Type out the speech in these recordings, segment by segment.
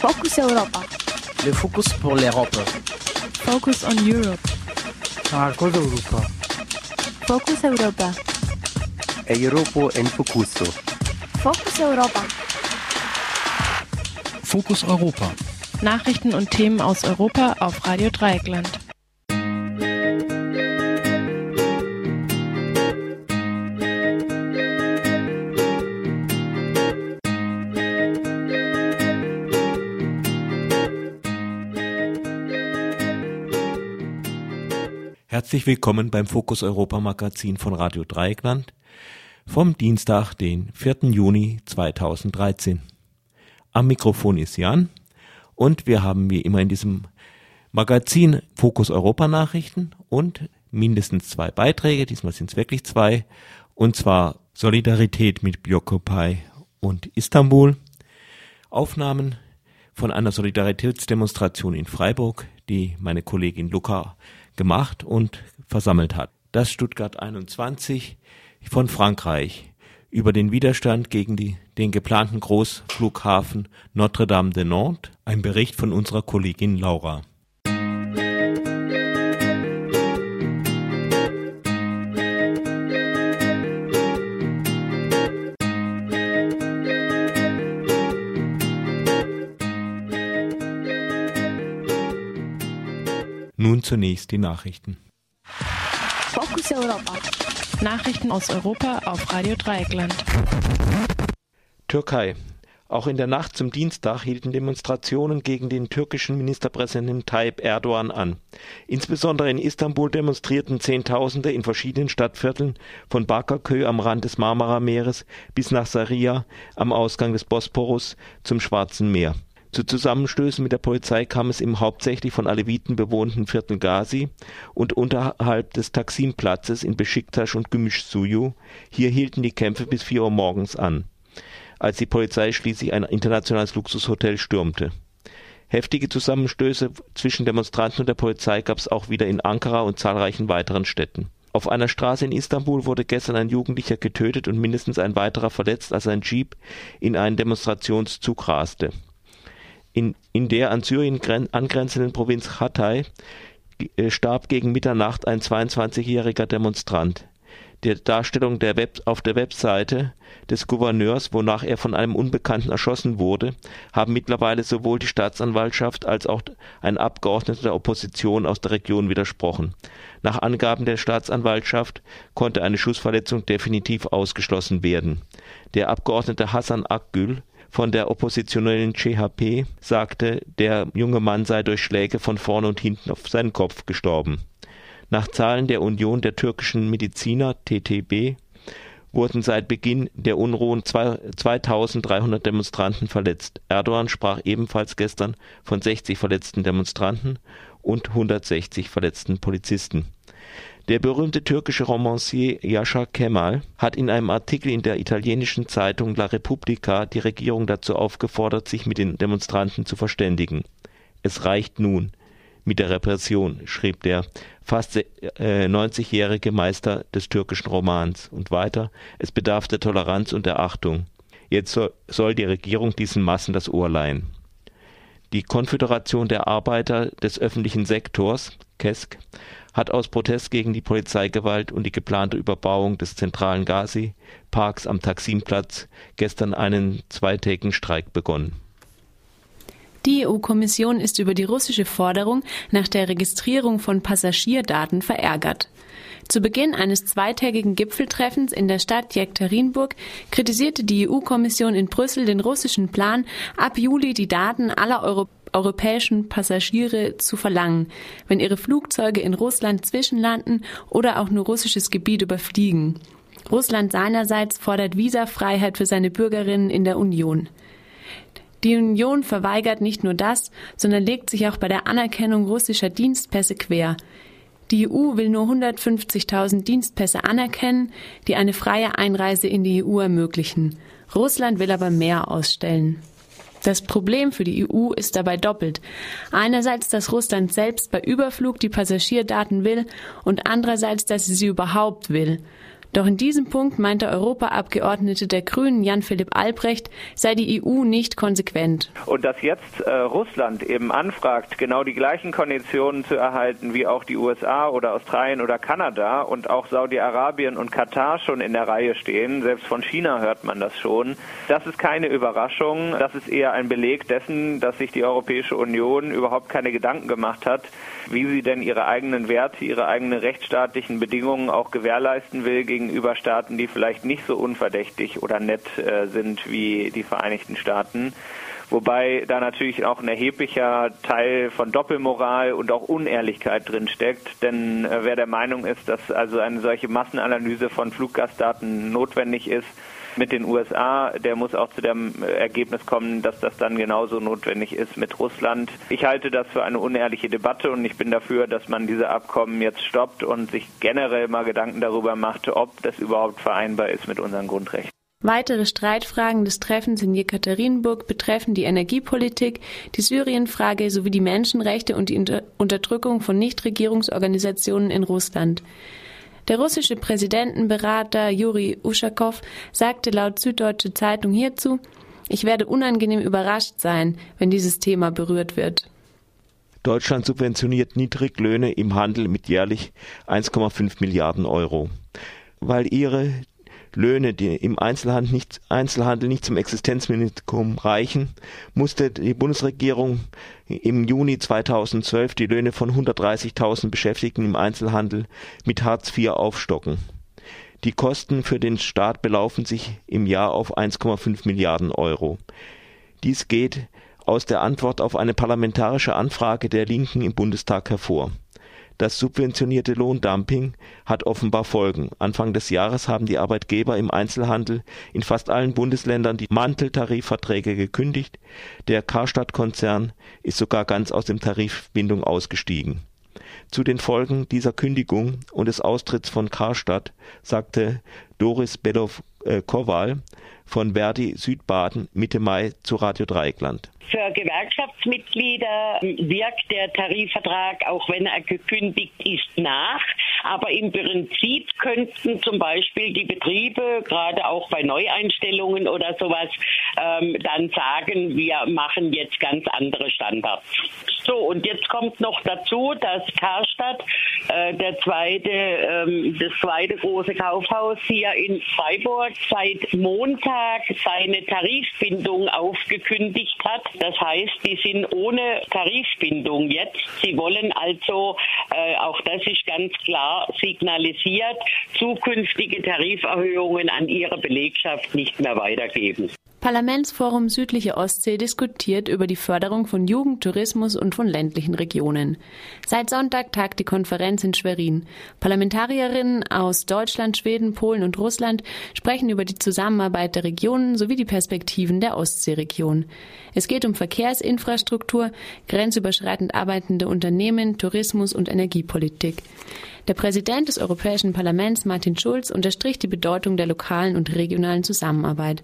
Focus Europa. Le focus pour l'Europe. Focus on Europe. Marcos Europa. Focus Europa. Europa en Focuso. Focus Europa. Fokus Europa. Nachrichten und Themen aus Europa auf Radio Dreieckland. Herzlich willkommen beim Fokus Europa Magazin von Radio Dreieckland vom Dienstag, den 4. Juni 2013. Am Mikrofon ist Jan und wir haben wie immer in diesem Magazin Fokus Europa Nachrichten und mindestens zwei Beiträge, diesmal sind es wirklich zwei, und zwar Solidarität mit Biokopai und Istanbul, Aufnahmen von einer Solidaritätsdemonstration in Freiburg, die meine Kollegin Luca gemacht und versammelt hat. Das Stuttgart 21 von Frankreich über den Widerstand gegen die, den geplanten Großflughafen Notre-Dame de Nantes, ein Bericht von unserer Kollegin Laura. Zunächst die Nachrichten. Focus Europa. Nachrichten aus Europa auf Radio Dreieckland. Türkei. Auch in der Nacht zum Dienstag hielten Demonstrationen gegen den türkischen Ministerpräsidenten Tayyip Erdogan an. Insbesondere in Istanbul demonstrierten Zehntausende in verschiedenen Stadtvierteln von Bakırköy am Rand des Marmarameeres bis nach Saria am Ausgang des Bosporus zum Schwarzen Meer. Zu Zusammenstößen mit der Polizei kam es im hauptsächlich von Aleviten bewohnten Viertel Gazi und unterhalb des Taksim-Platzes in Besiktas und Gümüşsuyu. Hier hielten die Kämpfe bis vier Uhr morgens an, als die Polizei schließlich ein internationales Luxushotel stürmte. Heftige Zusammenstöße zwischen Demonstranten und der Polizei gab es auch wieder in Ankara und zahlreichen weiteren Städten. Auf einer Straße in Istanbul wurde gestern ein Jugendlicher getötet und mindestens ein weiterer verletzt, als ein Jeep in einen Demonstrationszug raste in, in der an Syrien angrenzenden Provinz Hatay äh, starb gegen Mitternacht ein 22-jähriger Demonstrant. Der Darstellung der Web, auf der Webseite des Gouverneurs, wonach er von einem Unbekannten erschossen wurde, haben mittlerweile sowohl die Staatsanwaltschaft als auch ein Abgeordneter der Opposition aus der Region widersprochen. Nach Angaben der Staatsanwaltschaft konnte eine Schussverletzung definitiv ausgeschlossen werden. Der Abgeordnete Hassan Akgül von der oppositionellen CHP sagte, der junge Mann sei durch Schläge von vorne und hinten auf seinen Kopf gestorben. Nach Zahlen der Union der türkischen Mediziner (TTB) wurden seit Beginn der Unruhen 2300 Demonstranten verletzt. Erdogan sprach ebenfalls gestern von 60 verletzten Demonstranten und 160 verletzten Polizisten der berühmte türkische Romancier Yasha Kemal hat in einem Artikel in der italienischen Zeitung La Repubblica die Regierung dazu aufgefordert, sich mit den Demonstranten zu verständigen. Es reicht nun mit der Repression, schrieb der fast 90-jährige Meister des türkischen Romans. Und weiter, es bedarf der Toleranz und der Achtung. Jetzt soll die Regierung diesen Massen das Ohr leihen. Die Konföderation der Arbeiter des öffentlichen Sektors, KESK, hat aus Protest gegen die Polizeigewalt und die geplante Überbauung des zentralen Gazi-Parks am Taksimplatz gestern einen zweitägigen Streik begonnen. Die EU-Kommission ist über die russische Forderung nach der Registrierung von Passagierdaten verärgert. Zu Beginn eines zweitägigen Gipfeltreffens in der Stadt Jekaterinburg kritisierte die EU-Kommission in Brüssel den russischen Plan, ab Juli die Daten aller Europäer europäischen Passagiere zu verlangen, wenn ihre Flugzeuge in Russland zwischenlanden oder auch nur russisches Gebiet überfliegen. Russland seinerseits fordert Visafreiheit für seine Bürgerinnen in der Union. Die Union verweigert nicht nur das, sondern legt sich auch bei der Anerkennung russischer Dienstpässe quer. Die EU will nur 150.000 Dienstpässe anerkennen, die eine freie Einreise in die EU ermöglichen. Russland will aber mehr ausstellen. Das Problem für die EU ist dabei doppelt. Einerseits, dass Russland selbst bei Überflug die Passagierdaten will und andererseits, dass sie sie überhaupt will. Doch in diesem Punkt meint der Europaabgeordnete der Grünen Jan-Philipp Albrecht, sei die EU nicht konsequent. Und dass jetzt äh, Russland eben anfragt, genau die gleichen Konditionen zu erhalten wie auch die USA oder Australien oder Kanada und auch Saudi-Arabien und Katar schon in der Reihe stehen, selbst von China hört man das schon, das ist keine Überraschung, das ist eher ein Beleg dessen, dass sich die Europäische Union überhaupt keine Gedanken gemacht hat, wie sie denn ihre eigenen Werte, ihre eigenen rechtsstaatlichen Bedingungen auch gewährleisten will gegenüber Staaten, die vielleicht nicht so unverdächtig oder nett äh, sind wie die Vereinigten Staaten. Wobei da natürlich auch ein erheblicher Teil von Doppelmoral und auch Unehrlichkeit drin steckt. Denn äh, wer der Meinung ist, dass also eine solche Massenanalyse von Fluggastdaten notwendig ist, mit den USA, der muss auch zu dem Ergebnis kommen, dass das dann genauso notwendig ist mit Russland. Ich halte das für eine unehrliche Debatte und ich bin dafür, dass man diese Abkommen jetzt stoppt und sich generell mal Gedanken darüber macht, ob das überhaupt vereinbar ist mit unseren Grundrechten. Weitere Streitfragen des Treffens in Jekaterinburg betreffen die Energiepolitik, die Syrienfrage sowie die Menschenrechte und die Unterdrückung von Nichtregierungsorganisationen in Russland. Der russische Präsidentenberater Juri Uschakow sagte laut Süddeutsche Zeitung hierzu, ich werde unangenehm überrascht sein, wenn dieses Thema berührt wird. Deutschland subventioniert Niedriglöhne im Handel mit jährlich 1,5 Milliarden Euro. Weil ihre Löhne, die im Einzelhandel nicht, Einzelhandel nicht zum Existenzminimum reichen, musste die Bundesregierung im Juni 2012 die Löhne von 130.000 Beschäftigten im Einzelhandel mit Hartz IV aufstocken. Die Kosten für den Staat belaufen sich im Jahr auf 1,5 Milliarden Euro. Dies geht aus der Antwort auf eine parlamentarische Anfrage der Linken im Bundestag hervor. Das subventionierte Lohndumping hat offenbar Folgen. Anfang des Jahres haben die Arbeitgeber im Einzelhandel in fast allen Bundesländern die Manteltarifverträge gekündigt. Der Karstadt-Konzern ist sogar ganz aus dem Tarifbindung ausgestiegen. Zu den Folgen dieser Kündigung und des Austritts von Karstadt sagte Doris Bellow-Kowal von Verdi Südbaden Mitte Mai zu Radio Dreieckland. Für Gewerkschaftsmitglieder wirkt der Tarifvertrag, auch wenn er gekündigt ist, nach. Aber im Prinzip könnten zum Beispiel die Betriebe, gerade auch bei Neueinstellungen oder sowas, ähm, dann sagen, wir machen jetzt ganz andere Standards. So, und jetzt kommt noch dazu, dass Karstadt, äh, der zweite, ähm, das zweite große Kaufhaus hier in Freiburg, seit Montag seine Tarifbindung aufgekündigt hat. Das heißt, die sind ohne Tarifbindung jetzt. Sie wollen also, äh, auch das ist ganz klar signalisiert, zukünftige Tariferhöhungen an ihre Belegschaft nicht mehr weitergeben. Parlamentsforum Südliche Ostsee diskutiert über die Förderung von Jugendtourismus und von ländlichen Regionen. Seit Sonntag tagt die Konferenz in Schwerin. Parlamentarierinnen aus Deutschland, Schweden, Polen und Russland sprechen über die Zusammenarbeit der Regionen sowie die Perspektiven der Ostseeregion. Es geht um Verkehrsinfrastruktur, grenzüberschreitend arbeitende Unternehmen, Tourismus und Energiepolitik. Der Präsident des Europäischen Parlaments, Martin Schulz, unterstrich die Bedeutung der lokalen und regionalen Zusammenarbeit.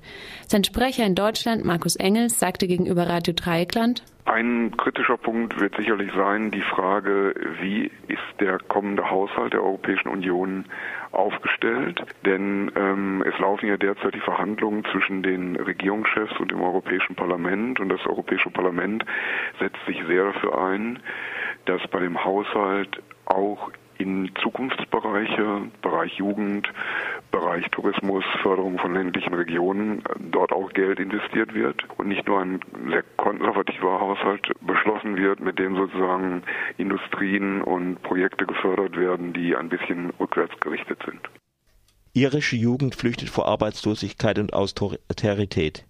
Sein Sprecher in Deutschland, Markus Engels, sagte gegenüber Radio Dreieckland, ein kritischer Punkt wird sicherlich sein die Frage, wie ist der kommende Haushalt der Europäischen Union aufgestellt? Denn ähm, es laufen ja derzeit die Verhandlungen zwischen den Regierungschefs und dem Europäischen Parlament und das Europäische Parlament setzt sich sehr dafür ein, dass bei dem Haushalt auch in Zukunftsbereiche, Bereich Jugend, Bereich Tourismus, Förderung von ländlichen Regionen, dort auch Geld investiert wird und nicht nur ein sehr konservativer Haushalt beschlossen wird, mit dem sozusagen Industrien und Projekte gefördert werden, die ein bisschen rückwärts gerichtet sind. Irische Jugend flüchtet vor Arbeitslosigkeit und Austerität.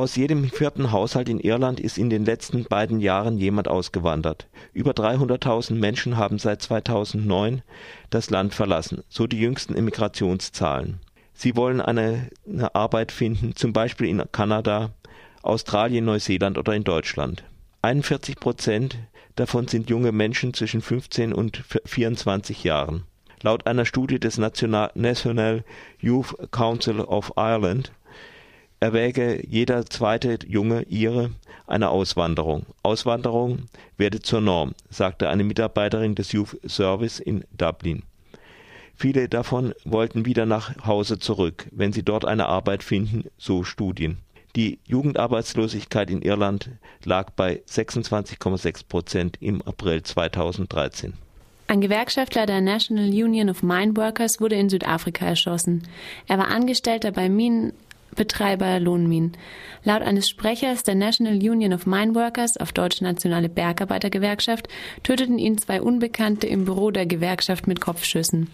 Aus jedem vierten Haushalt in Irland ist in den letzten beiden Jahren jemand ausgewandert. Über 300.000 Menschen haben seit 2009 das Land verlassen, so die jüngsten Immigrationszahlen. Sie wollen eine, eine Arbeit finden, zum Beispiel in Kanada, Australien, Neuseeland oder in Deutschland. 41 Prozent davon sind junge Menschen zwischen 15 und 24 Jahren. Laut einer Studie des National Youth Council of Ireland erwäge jeder zweite junge Ire eine Auswanderung. Auswanderung werde zur Norm, sagte eine Mitarbeiterin des Youth Service in Dublin. Viele davon wollten wieder nach Hause zurück, wenn sie dort eine Arbeit finden, so Studien. Die Jugendarbeitslosigkeit in Irland lag bei 26,6 Prozent im April 2013. Ein Gewerkschaftler der National Union of Mine Workers wurde in Südafrika erschossen. Er war Angestellter bei Minenbetreiber Lohnminen. Laut eines Sprechers der National Union of Mine Workers, auf Deutsch Nationale Bergarbeitergewerkschaft, töteten ihn zwei Unbekannte im Büro der Gewerkschaft mit Kopfschüssen.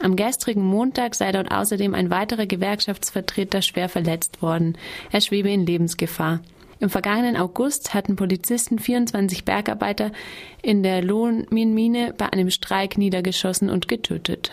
Am gestrigen Montag sei dort außerdem ein weiterer Gewerkschaftsvertreter schwer verletzt worden. Er schwebe in Lebensgefahr. Im vergangenen August hatten Polizisten 24 Bergarbeiter in der Lohnminenmine bei einem Streik niedergeschossen und getötet.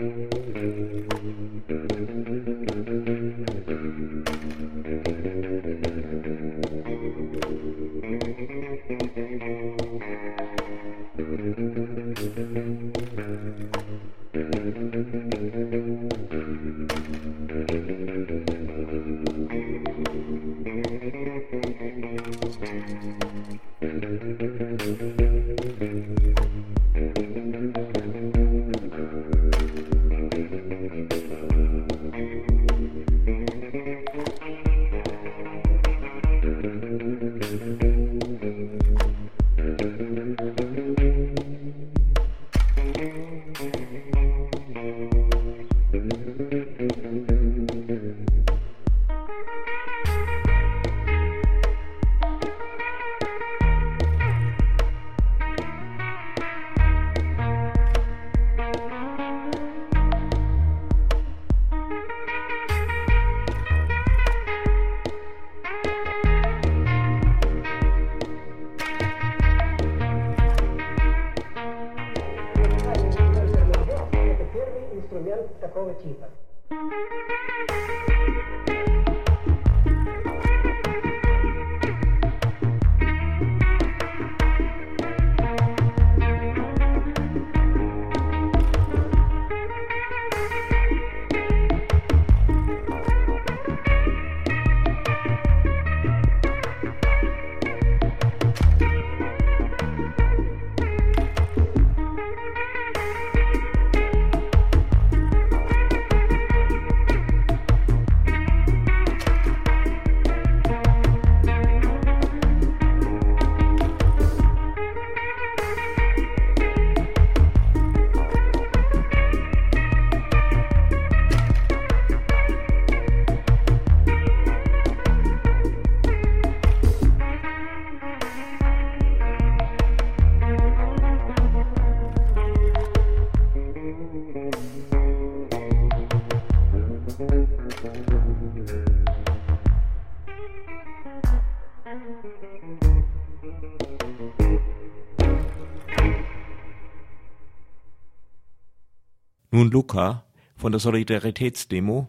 Nun Luca von der Solidaritätsdemo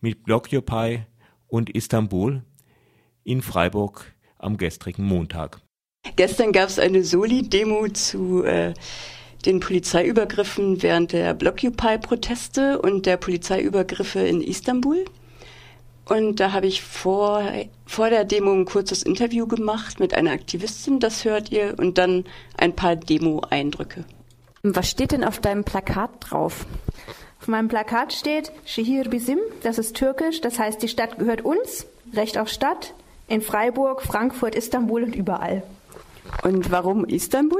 mit Blockupy und Istanbul in Freiburg am gestrigen Montag. Gestern gab es eine Soli-Demo zu äh, den Polizeiübergriffen während der Blockupy-Proteste und der Polizeiübergriffe in Istanbul. Und da habe ich vor, vor der Demo ein kurzes Interview gemacht mit einer Aktivistin, das hört ihr, und dann ein paar Demo-Eindrücke. Was steht denn auf deinem Plakat drauf? Auf meinem Plakat steht Şehir Bizim, das ist türkisch, das heißt, die Stadt gehört uns, Recht auf Stadt, in Freiburg, Frankfurt, Istanbul und überall. Und warum Istanbul?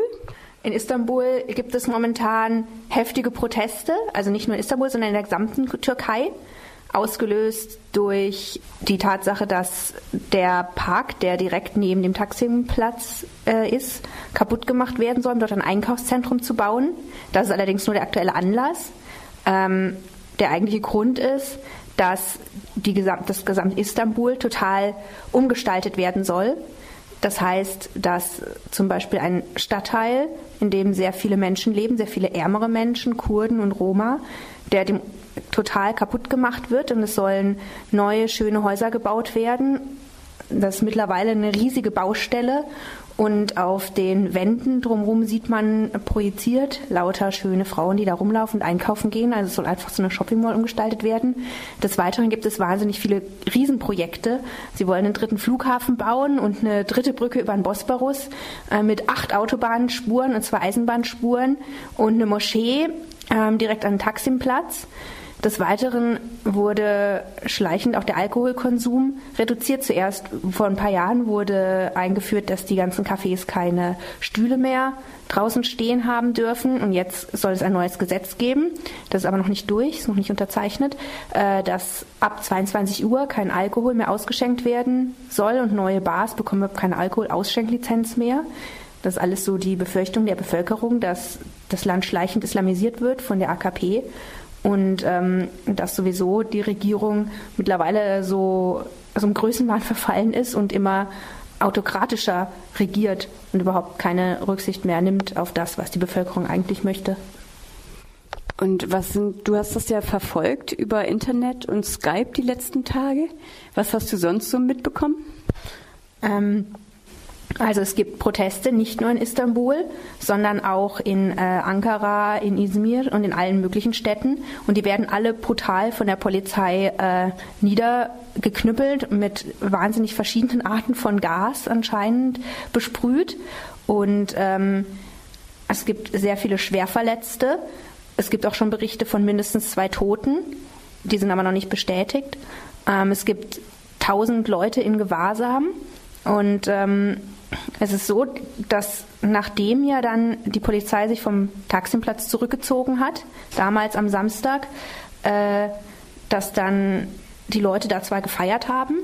In Istanbul gibt es momentan heftige Proteste, also nicht nur in Istanbul, sondern in der gesamten Türkei ausgelöst durch die Tatsache, dass der Park, der direkt neben dem Taximplatz äh, ist, kaputt gemacht werden soll, um dort ein Einkaufszentrum zu bauen. Das ist allerdings nur der aktuelle Anlass. Ähm, der eigentliche Grund ist, dass die Gesamt, das gesamte Istanbul total umgestaltet werden soll. Das heißt, dass zum Beispiel ein Stadtteil, in dem sehr viele Menschen leben, sehr viele ärmere Menschen, Kurden und Roma, der dem total kaputt gemacht wird und es sollen neue, schöne Häuser gebaut werden. Das ist mittlerweile eine riesige Baustelle Und auf den Wänden drumherum sieht man projiziert lauter schöne Frauen, die da rumlaufen und einkaufen gehen. Also es soll einfach so eine Shopping Mall umgestaltet werden. Des Weiteren gibt es wahnsinnig viele Riesenprojekte. Sie wollen einen dritten Flughafen bauen und eine dritte Brücke über den Bosporus äh, mit acht Autobahnspuren und zwei Eisenbahnspuren und eine Moschee ähm, direkt an den Taximplatz. Des Weiteren wurde schleichend auch der Alkoholkonsum reduziert. Zuerst vor ein paar Jahren wurde eingeführt, dass die ganzen Cafés keine Stühle mehr draußen stehen haben dürfen. Und jetzt soll es ein neues Gesetz geben. Das ist aber noch nicht durch, ist noch nicht unterzeichnet, äh, dass ab 22 Uhr kein Alkohol mehr ausgeschenkt werden soll und neue Bars bekommen keine Alkoholausschenklizenz mehr. Das ist alles so die Befürchtung der Bevölkerung, dass das Land schleichend islamisiert wird von der AKP und ähm, dass sowieso die Regierung mittlerweile so also im Größenwahn verfallen ist und immer autokratischer regiert und überhaupt keine Rücksicht mehr nimmt auf das, was die Bevölkerung eigentlich möchte. Und was sind, du hast das ja verfolgt über Internet und Skype die letzten Tage. Was hast du sonst so mitbekommen? Ähm, also es gibt Proteste nicht nur in Istanbul, sondern auch in äh, Ankara, in Izmir und in allen möglichen Städten. Und die werden alle brutal von der Polizei äh, niedergeknüppelt, mit wahnsinnig verschiedenen Arten von Gas anscheinend besprüht. Und ähm, es gibt sehr viele Schwerverletzte. Es gibt auch schon Berichte von mindestens zwei Toten. Die sind aber noch nicht bestätigt. Ähm, es gibt tausend Leute in Gewahrsam. Und ähm, es ist so, dass nachdem ja dann die Polizei sich vom Taximplatz zurückgezogen hat, damals am Samstag, äh, dass dann die Leute da zwar gefeiert haben,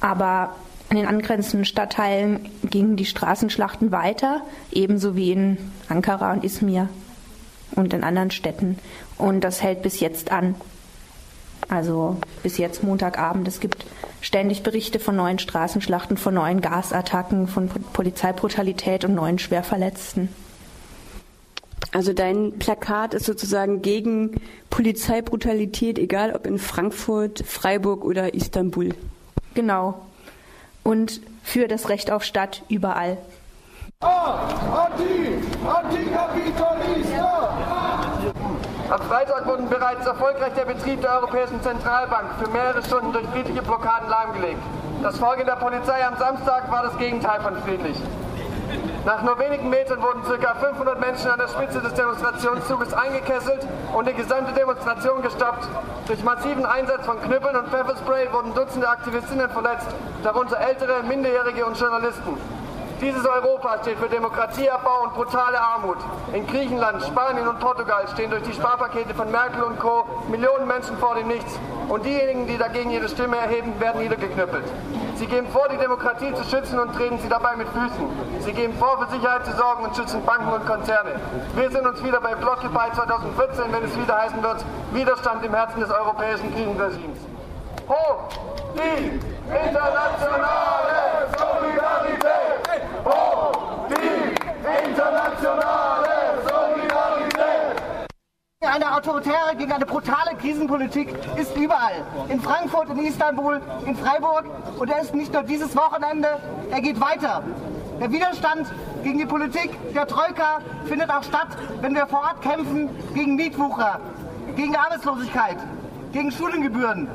aber in den angrenzenden Stadtteilen gingen die Straßenschlachten weiter, ebenso wie in Ankara und Izmir und in anderen Städten. Und das hält bis jetzt an. Also bis jetzt Montagabend. Es gibt ständig Berichte von neuen Straßenschlachten, von neuen Gasattacken, von Polizeibrutalität und neuen Schwerverletzten. Also dein Plakat ist sozusagen gegen Polizeibrutalität, egal ob in Frankfurt, Freiburg oder Istanbul. Genau. Und für das Recht auf Stadt überall. Ah, anti, Antikapitalista! Am Freitag wurde bereits erfolgreich der Betrieb der Europäischen Zentralbank für mehrere Stunden durch friedliche Blockaden lahmgelegt. Das Vorgehen der Polizei am Samstag war das Gegenteil von friedlich. Nach nur wenigen Metern wurden ca. 500 Menschen an der Spitze des Demonstrationszuges eingekesselt und die gesamte Demonstration gestoppt. Durch massiven Einsatz von Knüppeln und Pfefferspray wurden Dutzende Aktivistinnen verletzt, darunter ältere, Minderjährige und Journalisten. Dieses Europa steht für Demokratieabbau und brutale Armut. In Griechenland, Spanien und Portugal stehen durch die Sparpakete von Merkel und Co. Millionen Menschen vor dem Nichts. Und diejenigen, die dagegen ihre Stimme erheben, werden niedergeknüppelt. Sie geben vor, die Demokratie zu schützen und treten sie dabei mit Füßen. Sie geben vor, für Sicherheit zu sorgen und schützen Banken und Konzerne. Wir sind uns wieder bei Blockupy 2014, wenn es wieder heißen wird, Widerstand im Herzen des europäischen Krisenregimes. Hoch die internationale Solidarität! Hoch die internationale Solidarität! Eine autoritäre, gegen eine brutale Krisenpolitik ist überall. In Frankfurt, in Istanbul, in Freiburg. Und er ist nicht nur dieses Wochenende, er geht weiter. Der Widerstand gegen die Politik der Troika findet auch statt, wenn wir vor Ort kämpfen gegen Mietwucher, gegen Arbeitslosigkeit, gegen Studiengebühren,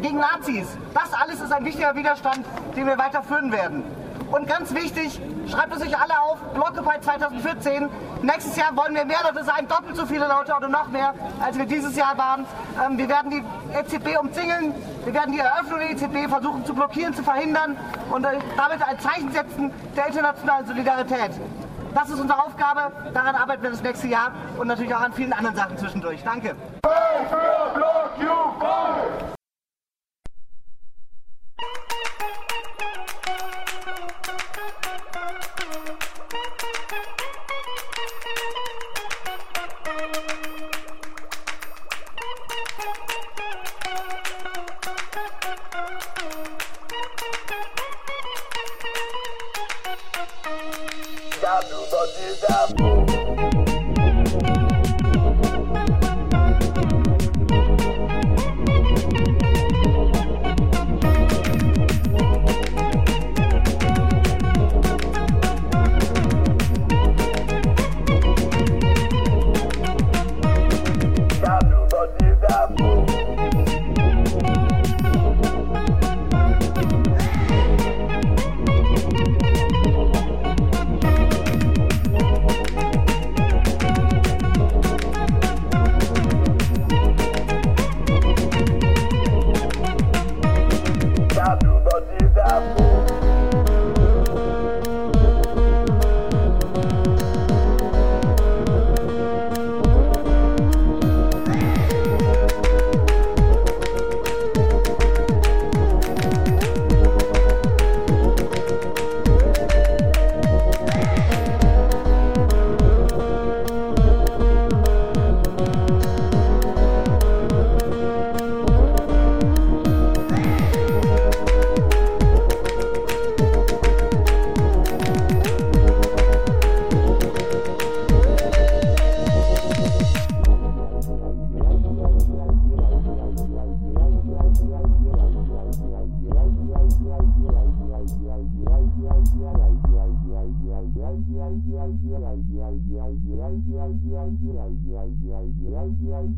gegen Nazis. Das alles ist ein wichtiger Widerstand, den wir weiterführen werden. Und ganz wichtig, schreibt es euch alle auf, Blockupy 2014. Nächstes Jahr wollen wir mehr Leute sein, doppelt so viele Leute oder noch mehr, als wir dieses Jahr waren. Ähm, wir werden die EZB umzingeln, wir werden die Eröffnung der EZB versuchen zu blockieren, zu verhindern und äh, damit ein Zeichen setzen der internationalen Solidarität. Das ist unsere Aufgabe, daran arbeiten wir das nächste Jahr und natürlich auch an vielen anderen Sachen zwischendurch. Danke.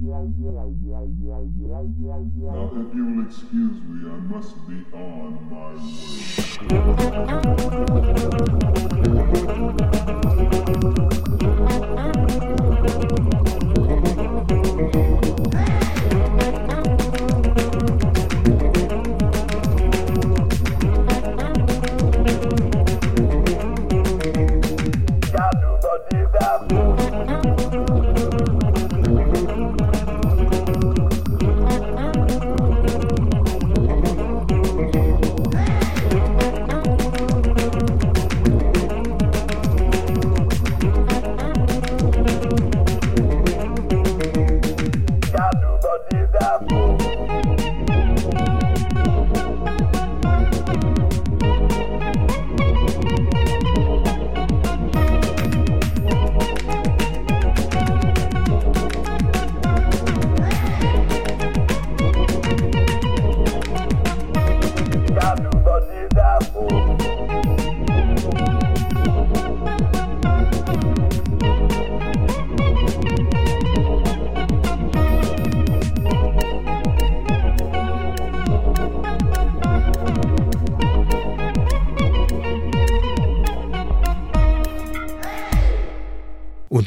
Now, if you will excuse me, I must be on Und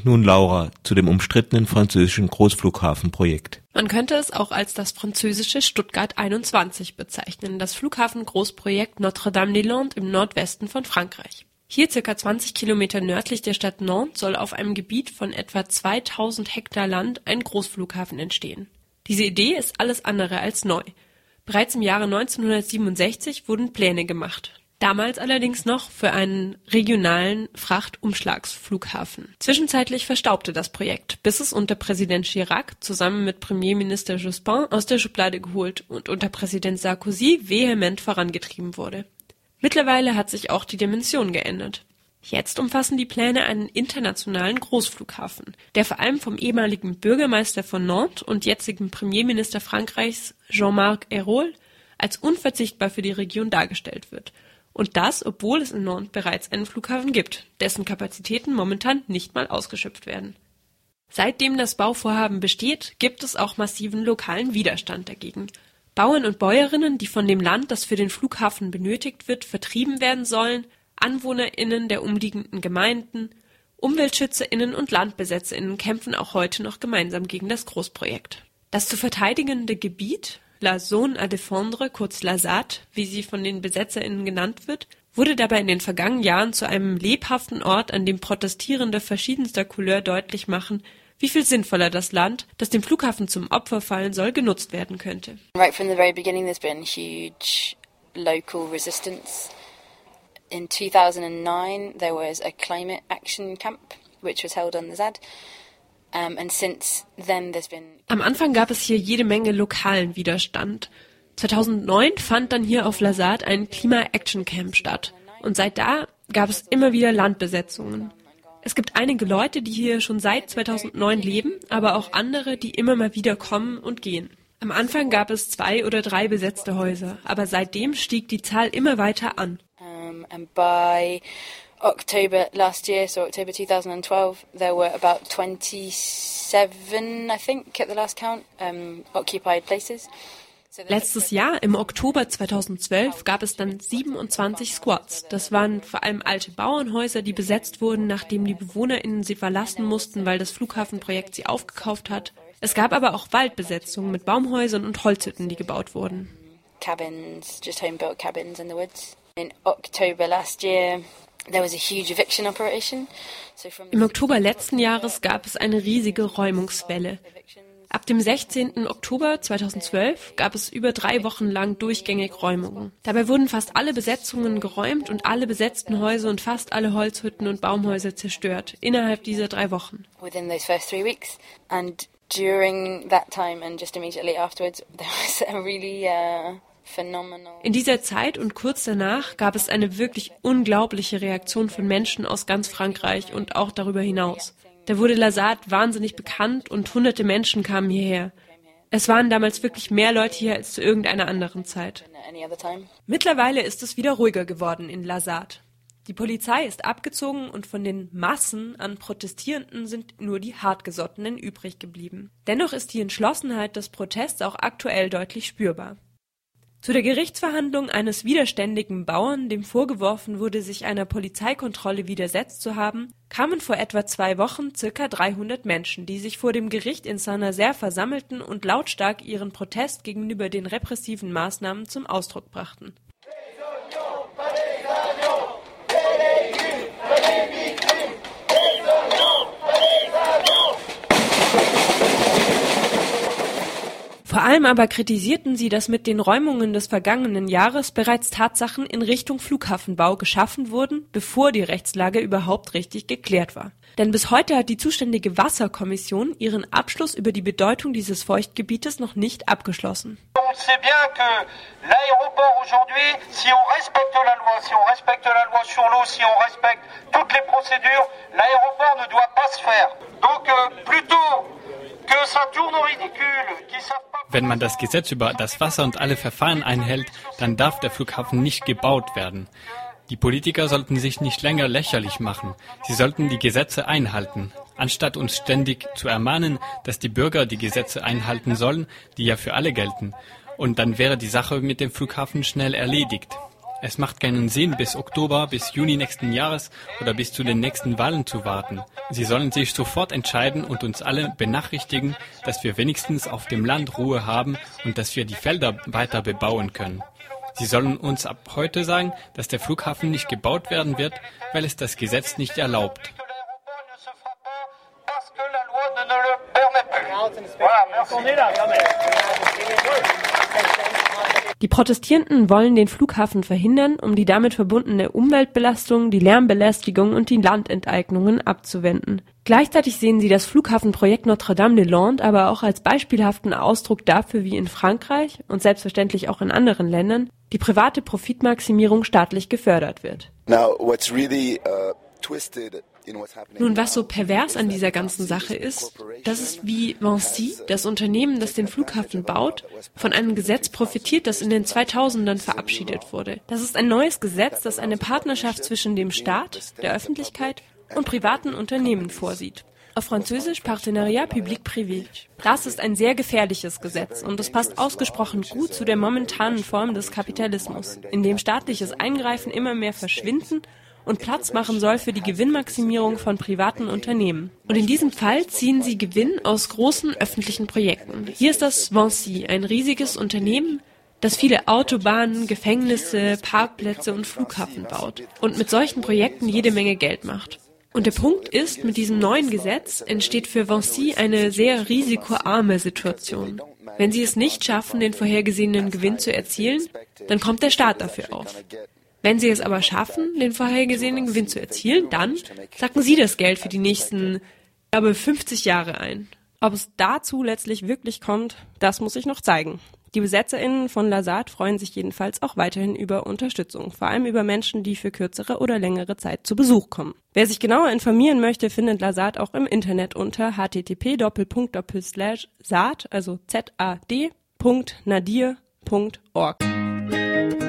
nun Laura zu dem umstrittenen französischen Großflughafenprojekt. Man könnte es auch als das französische Stuttgart 21 bezeichnen, das Flughafengroßprojekt Notre-Dame-des-Landes im Nordwesten von Frankreich. Hier circa 20 Kilometer nördlich der Stadt Nantes soll auf einem Gebiet von etwa 2000 Hektar Land ein Großflughafen entstehen. Diese Idee ist alles andere als neu. Bereits im Jahre 1967 wurden Pläne gemacht. Damals allerdings noch für einen regionalen Frachtumschlagsflughafen. Zwischenzeitlich verstaubte das Projekt, bis es unter Präsident Chirac zusammen mit Premierminister Jospin aus der Schublade geholt und unter Präsident Sarkozy vehement vorangetrieben wurde. Mittlerweile hat sich auch die Dimension geändert. Jetzt umfassen die Pläne einen internationalen Großflughafen, der vor allem vom ehemaligen Bürgermeister von Nantes und jetzigen Premierminister Frankreichs Jean-Marc Ayrault als unverzichtbar für die Region dargestellt wird – und das, obwohl es in Nantes bereits einen Flughafen gibt, dessen Kapazitäten momentan nicht mal ausgeschöpft werden. Seitdem das Bauvorhaben besteht, gibt es auch massiven lokalen Widerstand dagegen. Bauern und Bäuerinnen, die von dem Land, das für den Flughafen benötigt wird, vertrieben werden sollen, AnwohnerInnen der umliegenden Gemeinden, UmweltschützerInnen und LandbesetzerInnen kämpfen auch heute noch gemeinsam gegen das Großprojekt. Das zu verteidigende Gebiet La Zone à Défendre, kurz Lasat, wie sie von den BesetzerInnen genannt wird, wurde dabei in den vergangenen Jahren zu einem lebhaften Ort, an dem Protestierende verschiedenster Couleur deutlich machen, wie viel sinnvoller das Land, das dem Flughafen zum Opfer fallen soll, genutzt werden könnte. Right from the very beginning there's been huge local resistance. In 2009 there was a climate action camp which was held on the ZAD. Am Anfang gab es hier jede Menge lokalen Widerstand. 2009 fand dann hier auf Lazard ein Klima-Action-Camp statt. Und seit da gab es immer wieder Landbesetzungen. Es gibt einige Leute, die hier schon seit 2009 leben, aber auch andere, die immer mal wieder kommen und gehen. Am Anfang gab es zwei oder drei besetzte Häuser, aber seitdem stieg die Zahl immer weiter an. Um, October last year, so October 2012, there were about 27, I think, at the last count, um, occupied places. Letztes Jahr, im Oktober 2012, gab es dann 27 Squads. Das waren vor allem alte Bauernhäuser, die besetzt wurden, nachdem die BewohnerInnen sie verlassen mussten, weil das Flughafenprojekt sie aufgekauft hat. Es gab aber auch Waldbesetzungen mit Baumhäusern und Holzhütten, die gebaut wurden. Cabins, just home-built cabins in the woods. In October last year, im Oktober letzten Jahres gab es eine riesige Räumungswelle. Ab dem 16. Oktober 2012 gab es über drei Wochen lang durchgängig Räumungen. Dabei wurden fast alle Besetzungen geräumt und alle besetzten Häuser und fast alle Holzhütten und Baumhäuser zerstört innerhalb dieser drei Wochen. during that time and just immediately afterwards, there was a really uh, in dieser Zeit und kurz danach gab es eine wirklich unglaubliche Reaktion von Menschen aus ganz Frankreich und auch darüber hinaus. Da wurde Lazard wahnsinnig bekannt und hunderte Menschen kamen hierher. Es waren damals wirklich mehr Leute hier als zu irgendeiner anderen Zeit. Mittlerweile ist es wieder ruhiger geworden in Lazard. Die Polizei ist abgezogen und von den Massen an Protestierenden sind nur die Hartgesottenen übrig geblieben. Dennoch ist die Entschlossenheit des Protests auch aktuell deutlich spürbar. Zu der Gerichtsverhandlung eines widerständigen Bauern, dem vorgeworfen wurde, sich einer Polizeikontrolle widersetzt zu haben, kamen vor etwa zwei Wochen circa 300 Menschen, die sich vor dem Gericht in Saint-Nazaire versammelten und lautstark ihren Protest gegenüber den repressiven Maßnahmen zum Ausdruck brachten Vor allem aber kritisierten sie, dass mit den Räumungen des vergangenen Jahres bereits Tatsachen in Richtung Flughafenbau geschaffen wurden, bevor die Rechtslage überhaupt richtig geklärt war. Denn bis heute hat die zuständige Wasserkommission ihren Abschluss über die Bedeutung dieses Feuchtgebietes noch nicht abgeschlossen. On sait bien que l'aéroport aujourd'hui, si on respecte la loi, si on respecte la loi sur l'eau, si on respecte toutes les procédures, l'aéroport ne. Donc euh, plutôt wenn man das Gesetz über das Wasser und alle Verfahren einhält, dann darf der Flughafen nicht gebaut werden. Die Politiker sollten sich nicht länger lächerlich machen. Sie sollten die Gesetze einhalten. Anstatt uns ständig zu ermahnen, dass die Bürger die Gesetze einhalten sollen, die ja für alle gelten. Und dann wäre die Sache mit dem Flughafen schnell erledigt. Es macht keinen Sinn, bis Oktober, bis Juni nächsten Jahres oder bis zu den nächsten Wahlen zu warten. Sie sollen sich sofort entscheiden und uns alle benachrichtigen, dass wir wenigstens auf dem Land Ruhe haben und dass wir die Felder weiter bebauen können. Sie sollen uns ab heute sagen, dass der Flughafen nicht gebaut werden wird, weil es das Gesetz nicht erlaubt. Die Protestierenden wollen den Flughafen verhindern, um die damit verbundene Umweltbelastung, die Lärmbelästigung und die Landenteignungen abzuwenden. Gleichzeitig sehen sie das Flughafenprojekt Notre-Dame-des-Landes aber auch als beispielhaften Ausdruck dafür, wie in Frankreich und selbstverständlich auch in anderen Ländern die private Profitmaximierung staatlich gefördert wird. Now, what's really, uh, nun, was so pervers an dieser ganzen Sache ist, das ist wie Vinci, das Unternehmen, das den Flughafen baut, von einem Gesetz profitiert, das in den 2000ern verabschiedet wurde. Das ist ein neues Gesetz, das eine Partnerschaft zwischen dem Staat, der Öffentlichkeit und privaten Unternehmen vorsieht. Auf Französisch Partenariat Public-Privé. Das ist ein sehr gefährliches Gesetz und es passt ausgesprochen gut zu der momentanen Form des Kapitalismus, in dem staatliches Eingreifen immer mehr verschwinden und Platz machen soll für die Gewinnmaximierung von privaten Unternehmen. Und in diesem Fall ziehen sie Gewinn aus großen öffentlichen Projekten. Hier ist das Vinci, ein riesiges Unternehmen, das viele Autobahnen, Gefängnisse, Parkplätze und Flughafen baut und mit solchen Projekten jede Menge Geld macht. Und der Punkt ist, mit diesem neuen Gesetz entsteht für Vinci eine sehr risikoarme Situation. Wenn sie es nicht schaffen, den vorhergesehenen Gewinn zu erzielen, dann kommt der Staat dafür auf. Wenn sie es aber schaffen, den vorhergesehenen Gewinn zu erzielen, dann sacken sie das Geld für die nächsten, ich glaube, 50 Jahre ein. Ob es dazu letztlich wirklich kommt, das muss sich noch zeigen. Die BesetzerInnen von Lazard freuen sich jedenfalls auch weiterhin über Unterstützung, vor allem über Menschen, die für kürzere oder längere Zeit zu Besuch kommen. Wer sich genauer informieren möchte, findet Lazard auch im Internet unter http saat, also z-a-d.nadir.org.